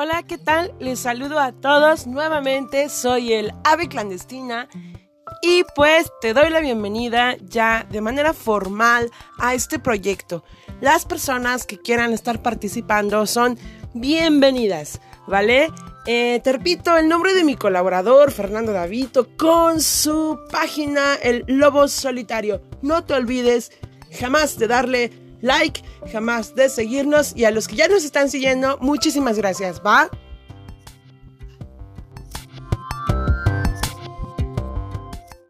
Hola, ¿qué tal? Les saludo a todos nuevamente. Soy el Ave Clandestina y pues te doy la bienvenida ya de manera formal a este proyecto. Las personas que quieran estar participando son bienvenidas, ¿vale? Eh, te repito el nombre de mi colaborador, Fernando Davito, con su página El Lobo Solitario. No te olvides jamás de darle like, jamás de seguirnos y a los que ya nos están siguiendo, muchísimas gracias, ¿va?